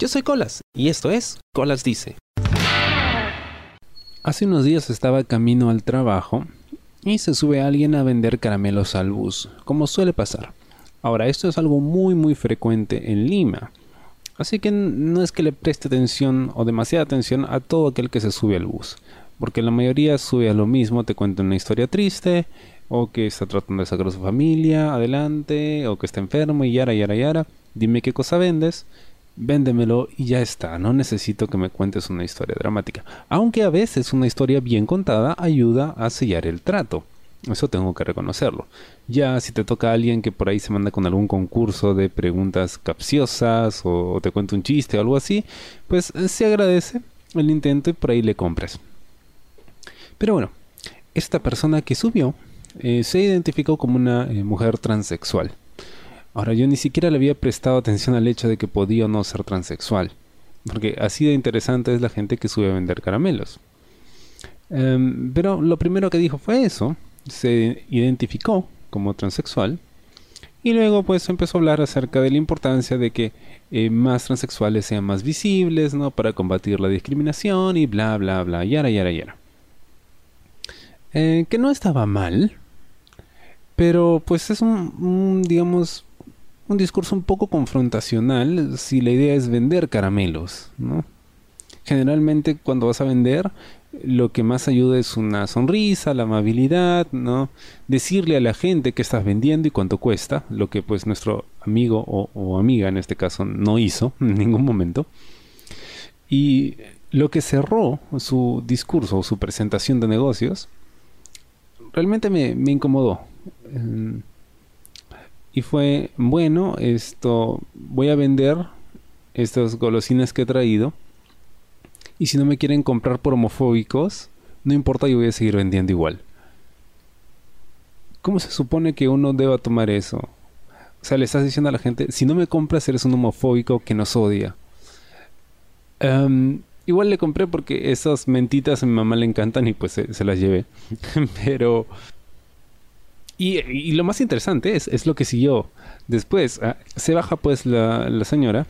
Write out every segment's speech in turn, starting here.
Yo soy Colas y esto es Colas Dice. Hace unos días estaba camino al trabajo y se sube alguien a vender caramelos al bus, como suele pasar. Ahora, esto es algo muy muy frecuente en Lima, así que no es que le preste atención o demasiada atención a todo aquel que se sube al bus, porque la mayoría sube a lo mismo, te cuenta una historia triste, o que está tratando de sacar a su familia adelante, o que está enfermo y yara, yara, yara. Dime qué cosa vendes, véndemelo y ya está. No necesito que me cuentes una historia dramática. Aunque a veces una historia bien contada ayuda a sellar el trato. Eso tengo que reconocerlo. Ya si te toca a alguien que por ahí se manda con algún concurso de preguntas capciosas o te cuenta un chiste o algo así, pues eh, se agradece el intento y por ahí le compras. Pero bueno, esta persona que subió eh, se identificó como una eh, mujer transexual. Ahora yo ni siquiera le había prestado atención al hecho de que podía o no ser transexual, porque así de interesante es la gente que sube a vender caramelos. Em, pero lo primero que dijo fue eso, se identificó como transexual y luego pues empezó a hablar acerca de la importancia de que eh, más transexuales sean más visibles, ¿no? Para combatir la discriminación y bla bla bla, yara yara yara. que no estaba mal, pero pues es un, digamos, un discurso un poco confrontacional si la idea es vender caramelos, ¿no? Generalmente cuando vas a vender, lo que más ayuda es una sonrisa, la amabilidad, ¿no? Decirle a la gente que estás vendiendo y cuánto cuesta, lo que pues nuestro amigo o, amiga en este caso no hizo en ningún momento. Y lo que cerró su discurso o su presentación de negocios realmente me, me incomodó. Em, y fue, bueno, esto voy a vender estas golosinas que he traído. Y si no me quieren comprar por homofóbicos, no importa, yo voy a seguir vendiendo igual. ¿Cómo se supone que uno deba tomar eso? O sea, le estás diciendo a la gente, si no me compras eres un homofóbico que nos odia. Em, igual le compré porque esas mentitas a mi mamá le encantan y pues se las llevé. Pero y, lo más interesante es, lo que siguió después. Ah, se baja pues la, señora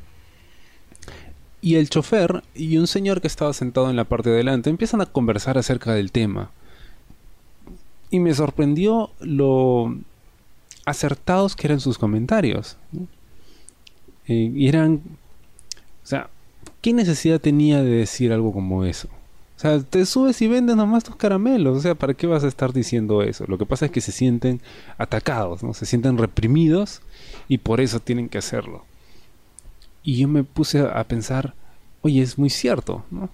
y el chofer y un señor que estaba sentado en la parte de adelante empiezan a conversar acerca del tema. Y me sorprendió lo acertados que eran sus comentarios. Eh, y eran... O sea, ¿qué necesidad tenía de decir algo como eso? O sea, te subes y vendes nomás tus caramelos. O sea, ¿para qué vas a estar diciendo eso? Lo que pasa es que se sienten atacados, ¿no? Se sienten reprimidos y por eso tienen que hacerlo. Y yo me puse a pensar, oye, es muy cierto, ¿no?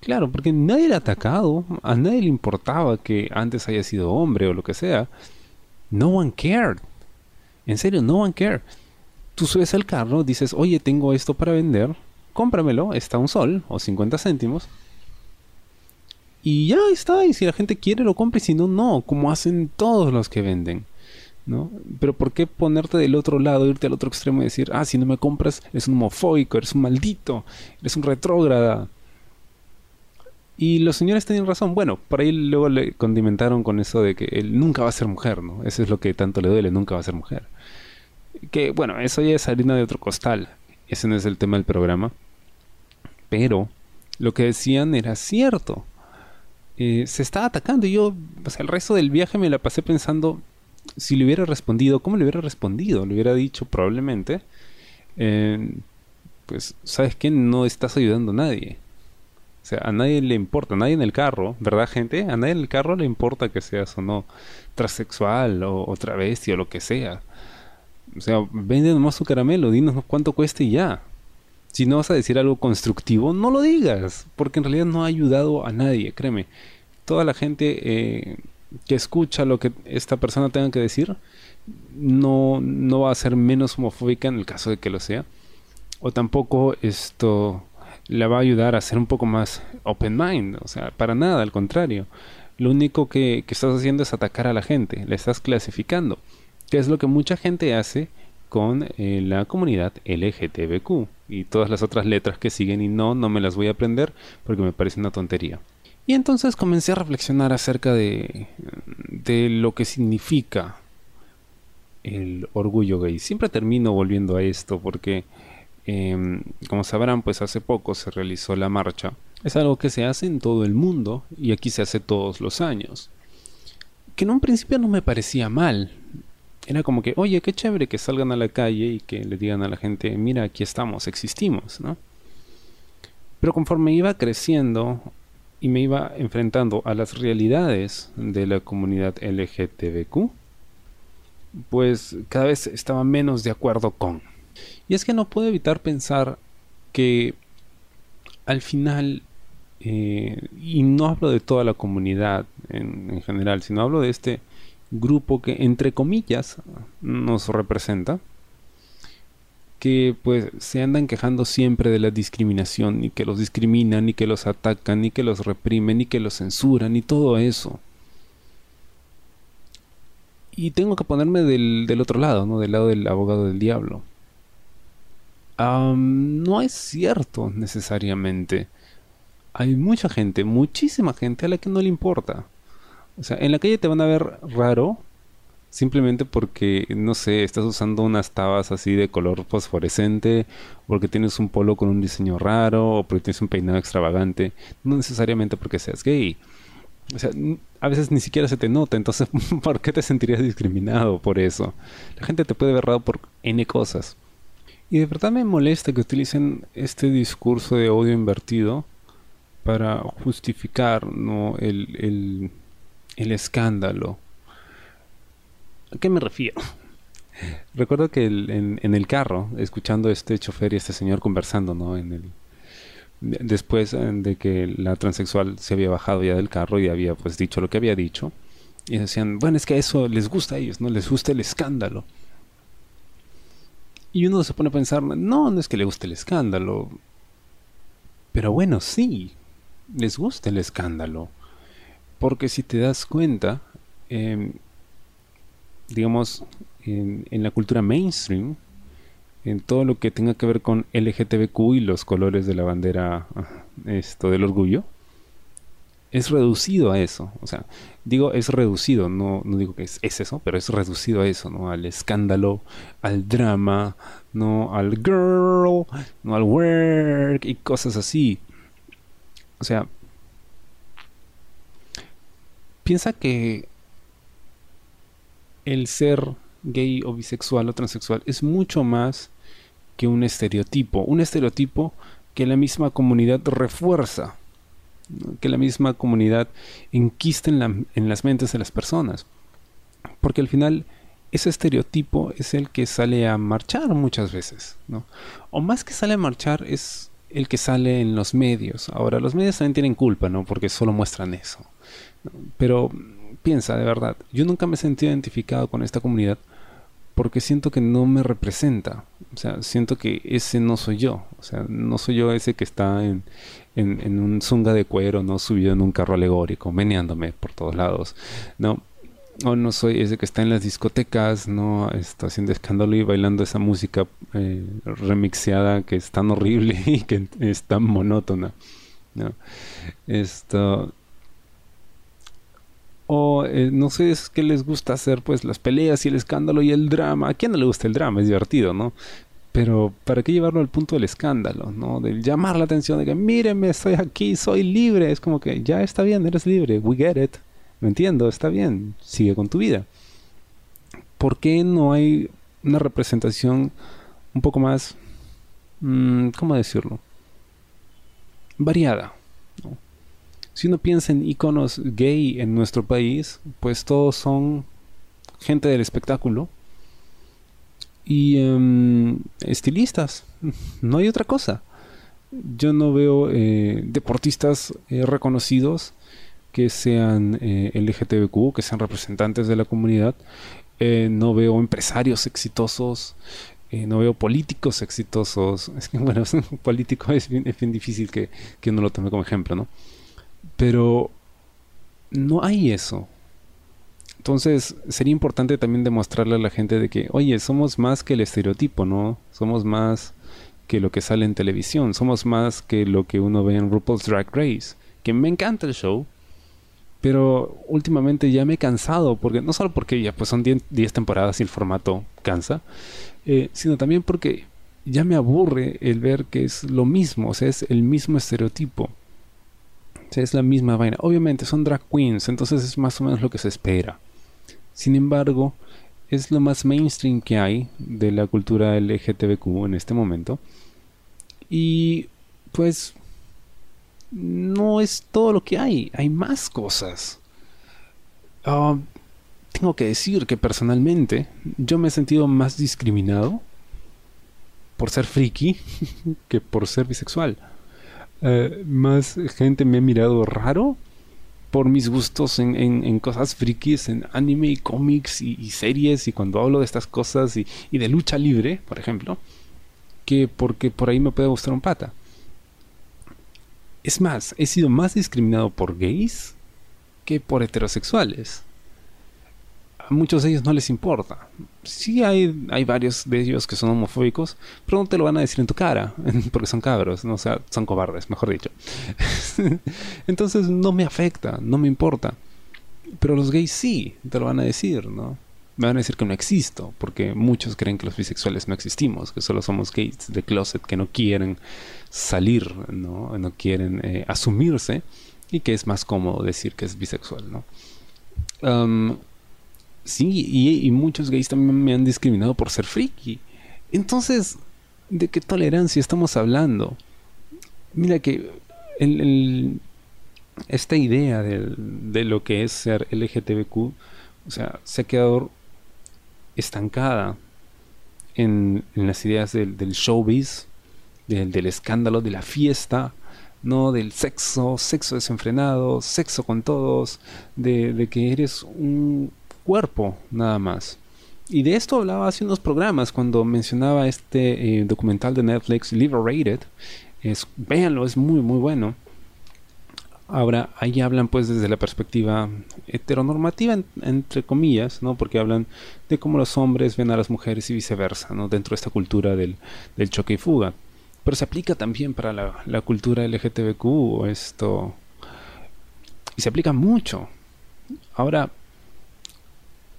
Claro, porque nadie era atacado, a nadie le importaba que antes haya sido hombre o lo que sea. No one cared. En serio, no one cared. Tú subes al carro, dices, oye, tengo esto para vender, cómpramelo, está un sol o 50 céntimos y ya está, y si la gente quiere lo compra y si no, no, como hacen todos los que venden. ¿no? Pero ¿por qué ponerte del otro lado, irte al otro extremo y decir, ah, si no me compras, eres un homofóbico, eres un maldito, eres un retrógrada? Y los señores tienen razón. Bueno, por ahí luego le condimentaron con eso de que él nunca va a ser mujer, ¿no? Eso es lo que tanto le duele, nunca va a ser mujer. Que bueno, eso ya es harina de otro costal. Ese no es el tema del programa. Pero lo que decían era cierto. Eh, se estaba atacando y yo, el resto del viaje me la pasé pensando si le hubiera respondido, ¿cómo le hubiera respondido? Le hubiera dicho probablemente, pues, ¿sabes qué? No estás ayudando a nadie. O sea, a nadie le importa, a nadie en el carro, ¿verdad, gente? A nadie en el carro le importa que seas o no transexual o, travesti o lo que sea. O sea, vende nomás su caramelo, dinos cuánto cuesta y ya. Si no vas a decir algo constructivo, no lo digas, porque en realidad no ha ayudado a nadie, créeme. Toda la gente eh, que escucha lo que esta persona tenga que decir, no, no va a ser menos homofóbica en el caso de que lo sea. O tampoco esto le va a ayudar a ser un poco más open mind. O sea, para nada, al contrario. Lo único que, que estás haciendo es atacar a la gente, le estás clasificando. Que es lo que mucha gente hace con eh, la comunidad LGTBQ y todas las otras letras que siguen y no, no me las voy a aprender porque me parece una tontería. Y entonces comencé a reflexionar acerca de, de lo que significa el orgullo gay. Siempre termino volviendo a esto porque em, como sabrán, pues hace poco se realizó la marcha. Es algo que se hace en todo el mundo y aquí se hace todos los años. Que en un principio no me parecía mal. Era como que, oye, qué chévere que salgan a la calle y que le digan a la gente, mira, aquí estamos, existimos, ¿no? Pero conforme iba creciendo y me iba enfrentando a las realidades de la comunidad LGTBQ, pues cada vez estaba menos de acuerdo con. Y es que no puedo evitar pensar que al final, eh, y no hablo de toda la comunidad en, en general, sino hablo de este grupo que entre comillas nos representa, que pues se andan quejando siempre de la discriminación, ni que los discriminan, ni que los atacan, ni que los reprimen, ni que los censuran, ni todo eso. Y tengo que ponerme del, del otro lado, ¿no? Del lado del abogado del diablo. no es cierto necesariamente. Hay mucha gente, muchísima gente a la que no le importa. O sea, en la calle te van a ver raro simplemente porque, no sé, estás usando unas tabas así de color fosforescente, porque tienes un polo con un diseño raro, o porque tienes un peinado extravagante, no necesariamente porque seas gay. O sea, a veces ni siquiera se te nota, entonces, ¿por qué te sentirías discriminado por eso? La gente te puede ver raro por N cosas. Y de verdad me molesta que utilicen este discurso de odio invertido para justificar ¿no? el, el, el escándalo ¿A qué me refiero? Recuerdo que en, el carro, escuchando este chofer y este señor conversando, ¿no? En el, después de que la transexual se había bajado ya del carro y había pues dicho lo que había dicho, y decían, bueno, es que eso les gusta a ellos, ¿no? Les gusta el escándalo. Y uno se pone a pensar, no, no es que le guste el escándalo. Pero bueno, sí, les gusta el escándalo. Porque si te das cuenta, eh, digamos, en, la cultura mainstream, en todo lo que tenga que ver con LGTBQ y los colores de la bandera esto del orgullo, es reducido a eso. O sea, digo es reducido, no, no digo que es, es, eso, pero es reducido a eso, ¿no? Al escándalo, al drama, no al girl, no al work y cosas así. O sea, piensa que el ser gay o bisexual o transexual es mucho más que un estereotipo. Un estereotipo que la misma comunidad refuerza, que la misma comunidad enquista en, las mentes de las personas. Porque al final ese estereotipo es el que sale a marchar muchas veces. O más que sale a marchar es el que sale en los medios. Ahora, los medios también tienen culpa, ¿no? Porque solo muestran eso. Pero piensa, de verdad, yo nunca me he sentido identificado con esta comunidad porque siento que no me representa. O sea, siento que ese no soy yo. O sea, no soy yo ese que está en, en, un zunga de cuero, no subido en un carro alegórico, meneándome por todos lados. No. O no soy ese que está en las discotecas, no está haciendo escándalo y bailando esa música eh, remixeada que es tan horrible y que es tan monótona. ¿no? Esto, o eh, no sé es que les gusta hacer pues las peleas y el escándalo y el drama. ¿A quién no le gusta el drama? Es divertido, ¿no? Pero ¿para qué llevarlo al punto del escándalo? ¿no? Del llamar la atención de que mírenme, estoy aquí, soy libre. Es como que ya está bien, eres libre, we get it. Me entiendo, está bien, sigue con tu vida. ¿Por qué no hay una representación un poco más, mm, ¿cómo decirlo? Variada. Si uno piensa en iconos gay en nuestro país, pues todos son gente del espectáculo y em, estilistas. No hay otra cosa. Yo no veo eh, deportistas eh, reconocidos que sean eh, LGTBQ, que sean representantes de la comunidad. no veo empresarios exitosos. no veo políticos exitosos. Es que, bueno, político es bien, es bien difícil que, que uno lo tome como ejemplo, ¿no? Pero no hay eso. Entonces sería importante también demostrarle a la gente de que, oye, somos más que el estereotipo, ¿no? Somos más que lo que sale en televisión, somos más que lo que uno ve en RuPaul's Drag Race, que me encanta el show, pero últimamente ya me he cansado, porque no solo porque ya pues son 10 temporadas y el formato cansa, eh, sino también porque ya me aburre el ver que es lo mismo, o sea, es el mismo estereotipo. Es la misma vaina. Obviamente son drag queens, entonces es más o menos lo que se espera. Sin embargo, es lo más mainstream que hay de la cultura LGTBQ en este momento. Y pues no es todo lo que hay, hay más cosas. Ah, tengo que decir que personalmente yo me he sentido más discriminado por ser friki que por ser bisexual. Eh, más gente me ha mirado raro por mis gustos en, cosas frikis, en anime y cómics y, series, y cuando hablo de estas cosas y, y, de lucha libre, por ejemplo, que porque por ahí me puede gustar un pata. Es más, he sido más discriminado por gays que por heterosexuales muchos de ellos no les importa. Sí hay, hay varios de ellos que son homofóbicos, pero no te lo van a decir en tu cara, porque son cabros, ¿no? o sea, son cobardes, mejor dicho. Entonces no me afecta, no me importa. Pero los gays sí, te lo van a decir, ¿no? Me van a decir que no existo, porque muchos creen que los bisexuales no existimos, que solo somos gays de closet que no quieren salir, ¿no? No quieren eh, asumirse y que es más cómodo decir que es bisexual, ¿no? Sí, y, muchos gays también me han discriminado por ser friki. Entonces, ¿de qué tolerancia estamos hablando? Mira que esta idea de, lo que es ser LGTBQ, o sea, se ha quedado estancada en, las ideas del, showbiz, del, escándalo, de la fiesta, ¿no? Del sexo, sexo desenfrenado, sexo con todos, de que eres un, cuerpo, nada más. Y de esto hablaba hace unos programas cuando mencionaba este eh, documental de Netflix, Liberated. Es, véanlo, es muy, muy bueno. Ahora, ahí hablan pues desde la perspectiva heteronormativa, entre comillas, ¿no? Porque hablan de cómo los hombres ven a las mujeres y viceversa, ¿no? Dentro de esta cultura del, choque y fuga. Pero se aplica también para la cultura LGTBQ, esto... Y se aplica mucho. Ahora,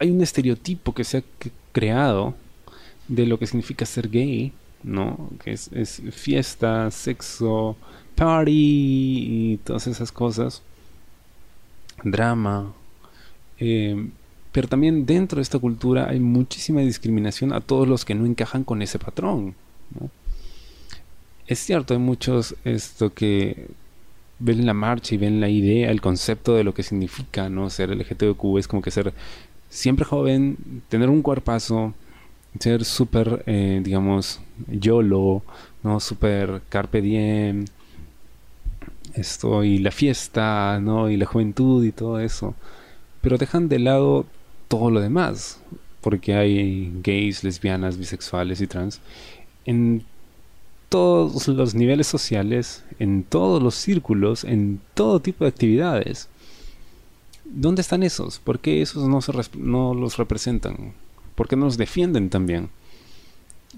hay un estereotipo que se ha creado de lo que significa ser gay, ¿no? Que es, fiesta, sexo, party y todas esas cosas. Drama. Eh, pero también dentro de esta cultura hay muchísima discriminación a todos los que no encajan con ese patrón. Es cierto, hay muchos esto que ven la marcha y ven la idea, el concepto de lo que significa no ser LGTBQ, es como que ser siempre joven, tener un cuerpazo, ser súper, eh, digamos, YOLO, ¿no? Súper carpe diem, esto, y la fiesta, ¿no? Y la juventud y todo eso. Pero dejan de lado todo lo demás, porque hay gays, lesbianas, bisexuales y trans en todos los niveles sociales, en todos los círculos, en todo tipo de actividades. ¿Dónde están esos? ¿Por qué esos no, se no los representan? ¿Por qué no los defienden también?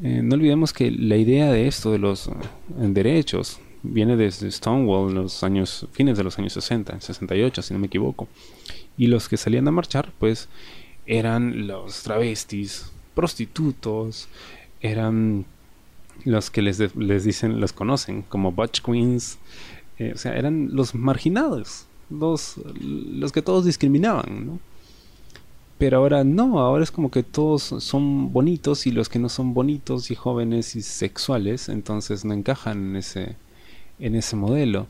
Eh, no olvidemos que la idea de esto, de los eh, derechos, viene desde Stonewall en los años, fines de los años 60, 68, si no me equivoco. Y los que salían a marchar, pues, eran los travestis, prostitutos, eran los que les, les dicen, los conocen como Butch Queens, eh, o sea, eran los marginados, los, los que todos discriminaban, ¿no? Pero ahora no, ahora es como que todos son bonitos y los que no son bonitos y jóvenes y sexuales, entonces no encajan en ese, en ese modelo.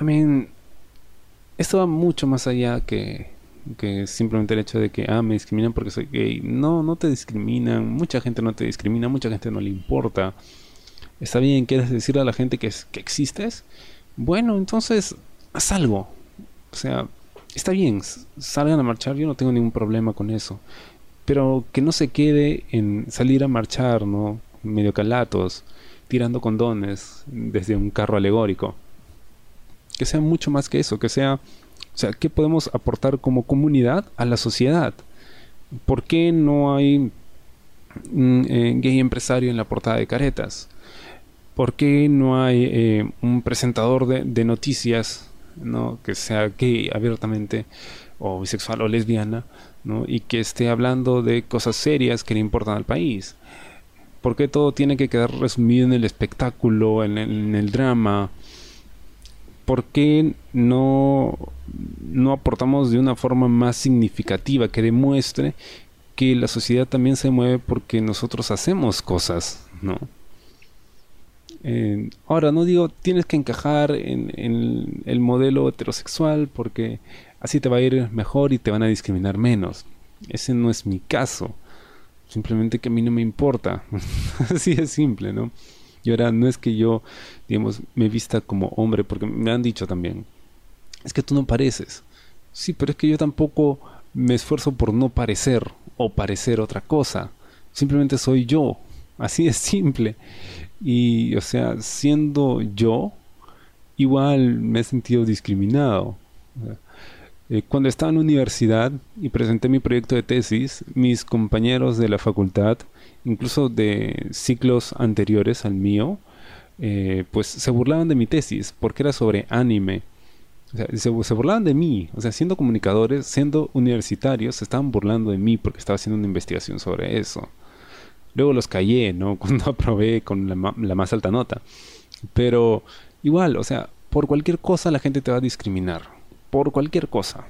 I mean, esto va mucho más allá que, que simplemente el hecho de que, ah, me discriminan porque soy gay. No, no te discriminan, mucha gente no te discrimina, mucha gente no le importa. Está bien, quieres decirle a la gente que, que existes, bueno, entonces haz algo. O sea, está bien, salgan a marchar, yo no tengo ningún problema con eso. Pero que no se quede en salir a marchar, ¿no? Medio calatos, tirando condones desde un carro alegórico. Que sea mucho más que eso, que sea, o sea, ¿qué podemos aportar como comunidad a la sociedad? ¿Por qué no hay un eh, gay empresario en la portada de caretas? ¿Por qué no hay eh, un presentador de, noticias ¿no? que sea gay abiertamente o bisexual o lesbiana ¿no? y que esté hablando de cosas serias que le importan al país? ¿Por qué todo tiene que quedar resumido en el espectáculo, en, el drama? ¿Por qué no, no aportamos de una forma más significativa que demuestre que la sociedad también se mueve porque nosotros hacemos cosas, ¿no? Ahora, no digo tienes que encajar en, en, el modelo heterosexual porque así te va a ir mejor y te van a discriminar menos. Ese no es mi caso. Simplemente que a mí no me importa. así es simple, ¿no? Y ahora no es que yo, digamos, me vista como hombre, porque me han dicho también, es que tú no pareces. Sí, pero es que yo tampoco me esfuerzo por no parecer o parecer otra cosa. Simplemente soy yo. Así es simple. Y, o sea, siendo yo, igual me he sentido discriminado. Eh, cuando estaba en la universidad y presenté mi proyecto de tesis, mis compañeros de la facultad, incluso de ciclos anteriores al mío, eh, pues se burlaban de mi tesis porque era sobre anime. O sea, se, se, burlaban de mí, o sea, siendo comunicadores, siendo universitarios, se estaban burlando de mí porque estaba haciendo una investigación sobre eso. Luego los callé, ¿no? Cuando aprobé con la, más alta nota. Pero igual, o sea, por cualquier cosa la gente te va a discriminar. Por cualquier cosa.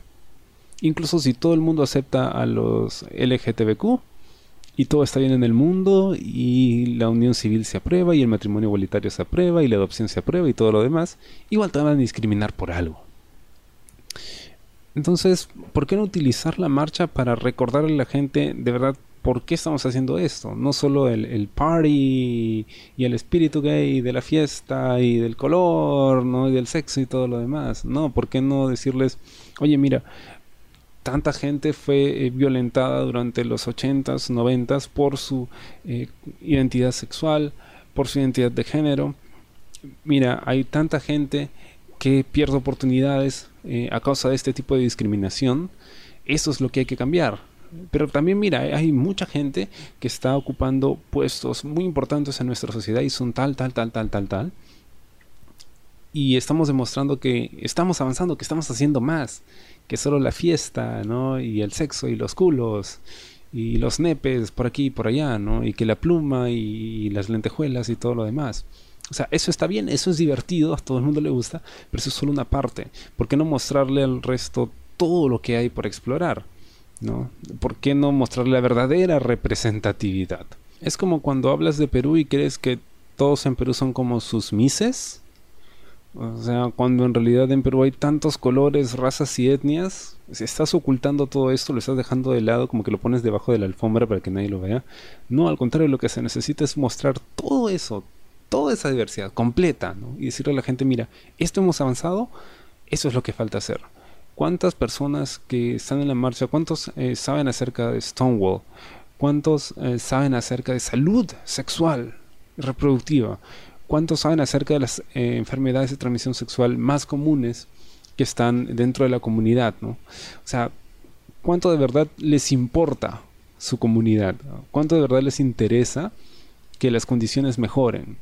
Incluso si todo el mundo acepta a los LGTBQ y todo está bien en el mundo y la unión civil se aprueba y el matrimonio igualitario se aprueba y la adopción se aprueba y todo lo demás, igual te van a discriminar por algo. Entonces, ¿por qué no utilizar la marcha para recordarle a la gente de verdad por qué estamos haciendo esto. No solo el, el, party y el espíritu gay de la fiesta y del color, ¿no? Y del sexo y todo lo demás. No, ¿por qué no decirles, oye, mira, tanta gente fue eh, violentada durante los 80s, 90s por su eh, identidad sexual, por su identidad de género. Mira, hay tanta gente que pierde oportunidades eh, a causa de este tipo de discriminación. Eso es lo que hay que cambiar pero también mira, hay mucha gente que está ocupando puestos muy importantes en nuestra sociedad y son tal, tal, tal, tal, tal, tal. Y estamos demostrando que estamos avanzando, que estamos haciendo más que solo la fiesta, ¿no? Y el sexo y los culos y los nepes por aquí y por allá, ¿no? Y que la pluma y las lentejuelas y todo lo demás. O sea, eso está bien, eso es divertido, a todo el mundo le gusta, pero eso es solo una parte. ¿Por qué no mostrarle al resto todo lo que hay por explorar? ¿No? ¿Por qué no mostrar la verdadera representatividad? Es como cuando hablas de Perú y crees que todos en Perú son como sus mises. O sea, cuando en realidad en Perú hay tantos colores, razas y etnias, si estás ocultando todo esto, lo estás dejando de lado, como que lo pones debajo de la alfombra para que nadie lo vea. No, al contrario, lo que se necesita es mostrar todo eso, toda esa diversidad completa, Y decirle a la gente, mira, esto hemos avanzado, eso es lo que falta hacer. ¿Cuántas personas que están en la marcha, cuántos eh, saben acerca de Stonewall? ¿Cuántos eh, saben acerca de salud sexual y reproductiva? ¿Cuántos saben acerca de las eh, enfermedades de transmisión sexual más comunes que están dentro de la comunidad? ¿no? O sea, ¿cuánto de verdad les importa su comunidad? ¿Cuánto de verdad les interesa que las condiciones mejoren?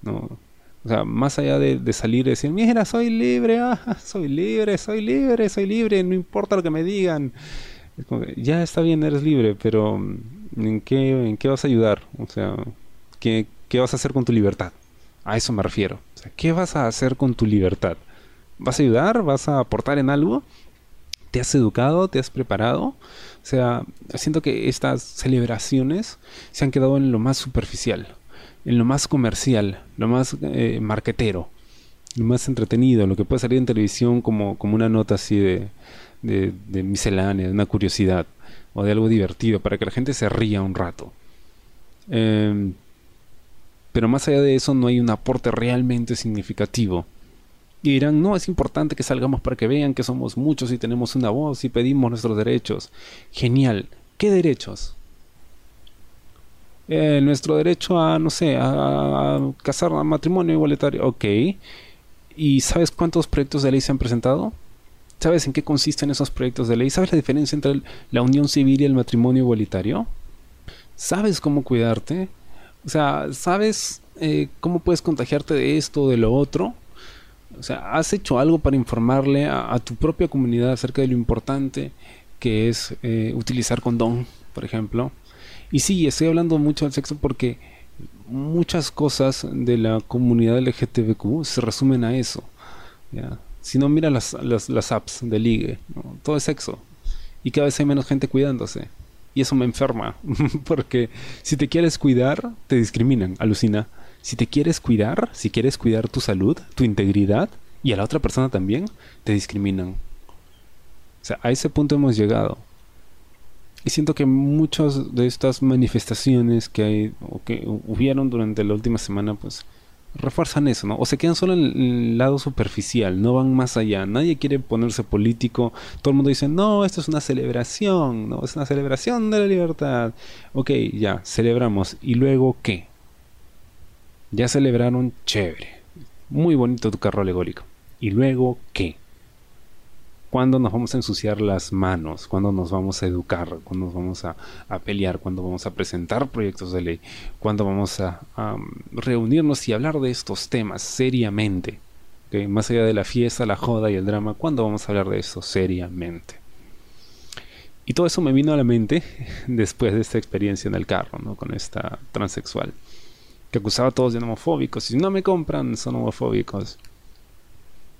¿no? O sea, más allá de, salir y decir, mira, soy libre, ah, soy libre, soy libre, soy libre, no importa lo que me digan. ya está bien, eres libre, pero mm, ¿en qué, en qué vas a ayudar? O sea, ¿qué, ¿qué vas a hacer con tu libertad? A eso me refiero. ¿qué vas a hacer con tu libertad? ¿Vas a ayudar? ¿Vas a aportar en algo? ¿Te has educado? ¿Te has preparado? O sea, siento que estas celebraciones se han quedado en lo más superficial en lo más comercial, lo más eh, marquetero, lo más entretenido, lo que puede salir en televisión como, como una nota así de, de, miscelánea, de una curiosidad o de algo divertido para que la gente se ría un rato. Em, pero más allá de eso no hay un aporte realmente significativo. Y dirán, no, es importante que salgamos para que vean que somos muchos y tenemos una voz y pedimos nuestros derechos. Genial. ¿Qué derechos? Eh, nuestro derecho a, no sé, a, casar a matrimonio igualitario. Ok. ¿Y sabes cuántos proyectos de ley se han presentado? ¿Sabes en qué consisten esos proyectos de ley? ¿Sabes la diferencia entre la unión civil y el matrimonio igualitario? ¿Sabes cómo cuidarte? O sea, ¿sabes eh, cómo puedes contagiarte de esto o de lo otro? O sea, ¿has hecho algo para informarle a, tu propia comunidad acerca de lo importante que es eh, utilizar condón, por ejemplo? Y sí, estoy hablando mucho del sexo porque muchas cosas de la comunidad LGTBQ se resumen a eso. Si no, mira las, las, apps de ligue, todo es sexo. Y cada vez hay menos gente cuidándose. Y eso me enferma, porque si te quieres cuidar, te discriminan, alucina. Si te quieres cuidar, si quieres cuidar tu salud, tu integridad, y a la otra persona también, te discriminan. O sea, a ese punto hemos llegado. Y siento que muchas de estas manifestaciones que hay o que hubieron durante la última semana, pues refuerzan eso, ¿no? O se quedan solo en el lado superficial, no van más allá. Nadie quiere ponerse político. Todo el mundo dice, no, esto es una celebración, no, es una celebración de la libertad. Ok, ya, celebramos. ¿Y luego qué? Ya celebraron, chévere. Muy bonito tu carro alegórico. ¿Y luego qué? ¿Cuándo nos vamos a ensuciar las manos? ¿Cuándo nos vamos a educar? ¿Cuándo nos vamos a, pelear? ¿Cuándo vamos a presentar proyectos de ley? ¿Cuándo vamos a, reunirnos y hablar de estos temas seriamente? Más allá de la fiesta, la joda y el drama, ¿cuándo vamos a hablar de eso seriamente? Y todo eso me vino a la mente después de esta experiencia en el carro, ¿no? Con esta transexual. Que acusaba a todos de homofóbicos. Si no me compran, son homofóbicos.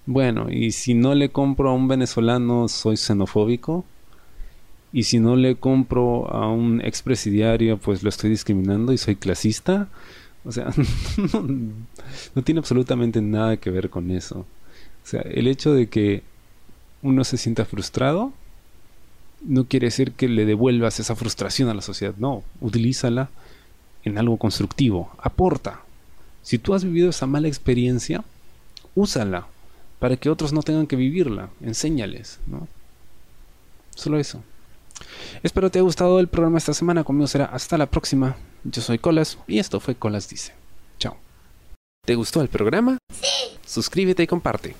Bueno, y si no le compro a un venezolano, soy xenofóbico. Y si no le compro a un expresidiario, pues lo estoy discriminando y soy clasista. O sea, no, tiene absolutamente nada que ver con eso. O sea, el hecho de que uno se sienta frustrado no quiere decir que le devuelvas esa frustración a la sociedad. No, utilízala en algo constructivo. Aporta. Si tú has vivido esa mala experiencia, úsala para que otros no tengan que vivirla. Enséñales, ¿no? Solo eso. Espero te haya gustado el programa esta semana. Conmigo será hasta la próxima. Yo soy Colas y esto fue Colas Dice. Chao. ¿Te gustó el programa? Sí. Suscríbete y comparte.